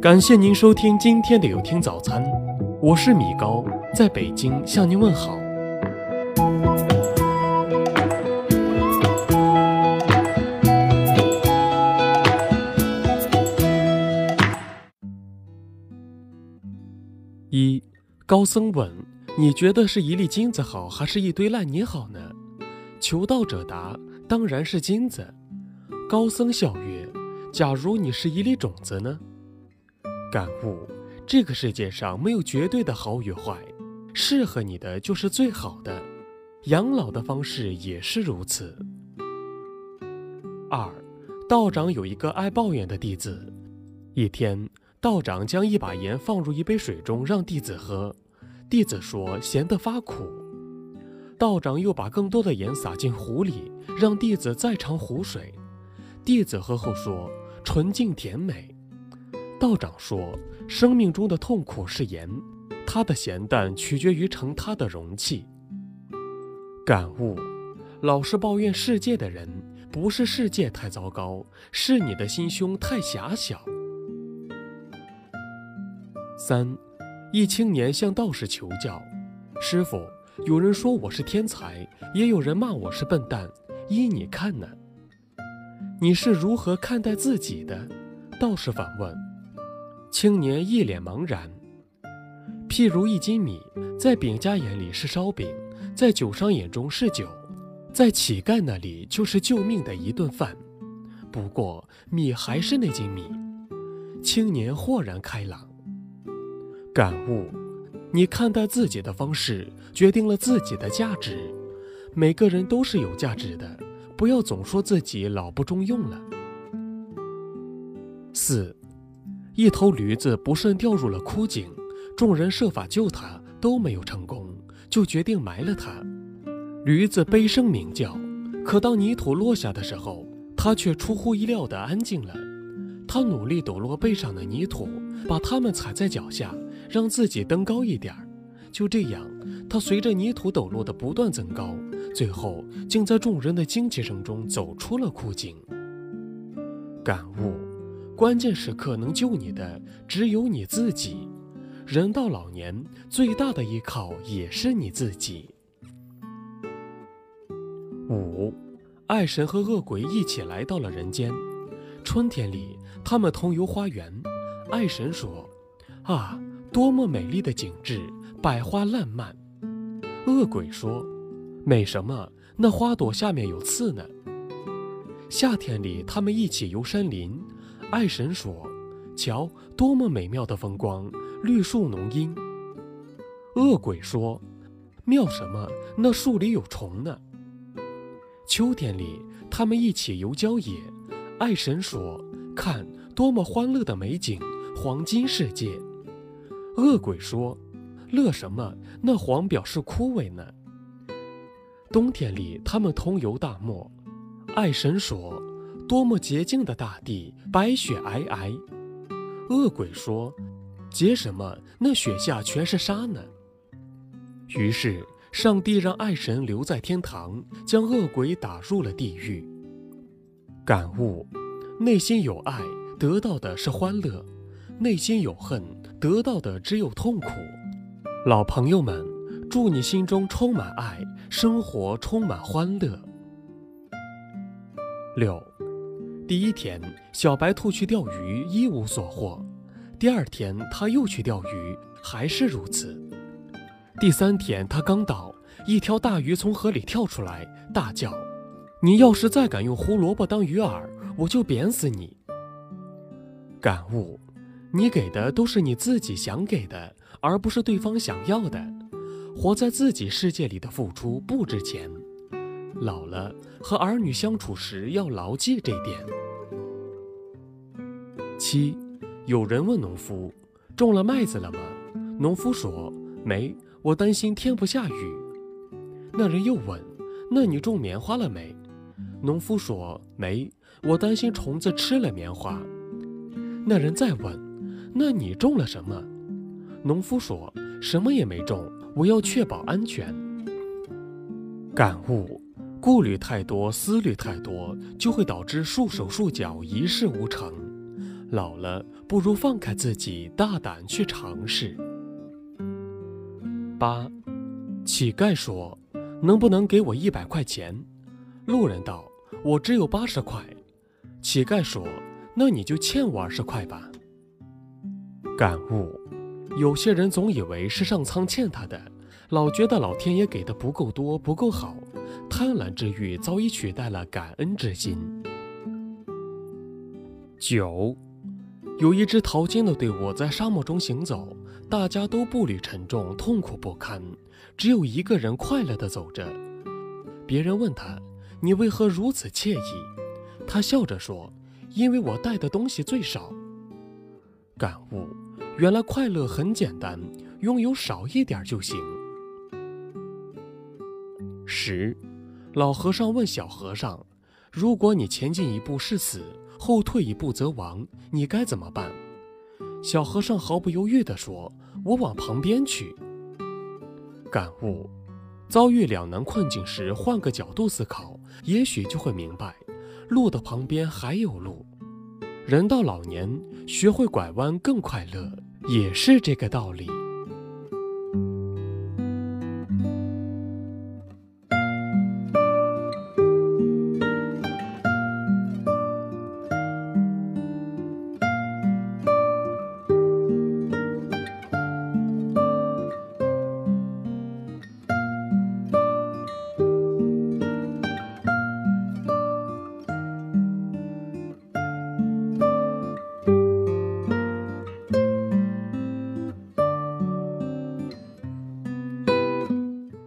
感谢您收听今天的有听早餐，我是米高，在北京向您问好。一高僧问：“你觉得是一粒金子好，还是一堆烂泥好呢？”求道者答：“当然是金子。”高僧笑曰：“假如你是一粒种子呢？”感悟：这个世界上没有绝对的好与坏，适合你的就是最好的。养老的方式也是如此。二，道长有一个爱抱怨的弟子。一天，道长将一把盐放入一杯水中，让弟子喝。弟子说咸得发苦。道长又把更多的盐撒进壶里，让弟子再尝壶水。弟子喝后说纯净甜美。道长说，生命中的痛苦是盐，它的咸淡取决于盛它的容器。感悟：老是抱怨世界的人，不是世界太糟糕，是你的心胸太狭小。三，一青年向道士求教：“师傅，有人说我是天才，也有人骂我是笨蛋，依你看呢？你是如何看待自己的？”道士反问。青年一脸茫然。譬如一斤米，在饼家眼里是烧饼，在酒商眼中是酒，在乞丐那里就是救命的一顿饭。不过米还是那斤米。青年豁然开朗，感悟：你看待自己的方式，决定了自己的价值。每个人都是有价值的，不要总说自己老不中用了。四。一头驴子不慎掉入了枯井，众人设法救它都没有成功，就决定埋了它。驴子悲声鸣叫，可当泥土落下的时候，它却出乎意料地安静了。它努力抖落背上的泥土，把它们踩在脚下，让自己登高一点儿。就这样，它随着泥土抖落的不断增高，最后竟在众人的惊奇声中走出了枯井。感悟。关键时刻能救你的只有你自己，人到老年最大的依靠也是你自己。五，爱神和恶鬼一起来到了人间。春天里，他们同游花园。爱神说：“啊，多么美丽的景致，百花烂漫。”恶鬼说：“美什么？那花朵下面有刺呢。”夏天里，他们一起游山林。爱神说：“瞧，多么美妙的风光，绿树浓荫。”恶鬼说：“妙什么？那树里有虫呢。”秋天里，他们一起游郊野。爱神说：“看，多么欢乐的美景，黄金世界。”恶鬼说：“乐什么？那黄表示枯萎呢。”冬天里，他们同游大漠。爱神说。多么洁净的大地，白雪皑皑。恶鬼说：“结什么？那雪下全是沙呢。”于是，上帝让爱神留在天堂，将恶鬼打入了地狱。感悟：内心有爱，得到的是欢乐；内心有恨，得到的只有痛苦。老朋友们，祝你心中充满爱，生活充满欢乐。六。第一天，小白兔去钓鱼，一无所获。第二天，他又去钓鱼，还是如此。第三天，他刚到，一条大鱼从河里跳出来，大叫：“你要是再敢用胡萝卜当鱼饵，我就扁死你！”感悟：你给的都是你自己想给的，而不是对方想要的。活在自己世界里的付出不值钱。老了和儿女相处时要牢记这点。七，有人问农夫：“种了麦子了吗？”农夫说：“没，我担心天不下雨。”那人又问：“那你种棉花了没？”农夫说：“没，我担心虫子吃了棉花。”那人再问：“那你种了什么？”农夫说：“什么也没种，我要确保安全。”感悟。顾虑太多，思虑太多，就会导致束手束脚，一事无成。老了不如放开自己，大胆去尝试。八，乞丐说：“能不能给我一百块钱？”路人道：“我只有八十块。”乞丐说：“那你就欠我二十块吧。”感悟：有些人总以为是上苍欠他的，老觉得老天爷给的不够多、不够好，贪婪之欲早已取代了感恩之心。九，有一只淘金的队伍在沙漠中行走，大家都步履沉重、痛苦不堪，只有一个人快乐地走着。别人问他：“你为何如此惬意？”他笑着说：“因为我带的东西最少。”感悟。原来快乐很简单，拥有少一点就行。十，老和尚问小和尚：“如果你前进一步是死，后退一步则亡，你该怎么办？”小和尚毫不犹豫地说：“我往旁边去。”感悟：遭遇两难困境时，换个角度思考，也许就会明白，路的旁边还有路。人到老年，学会拐弯更快乐。也是这个道理。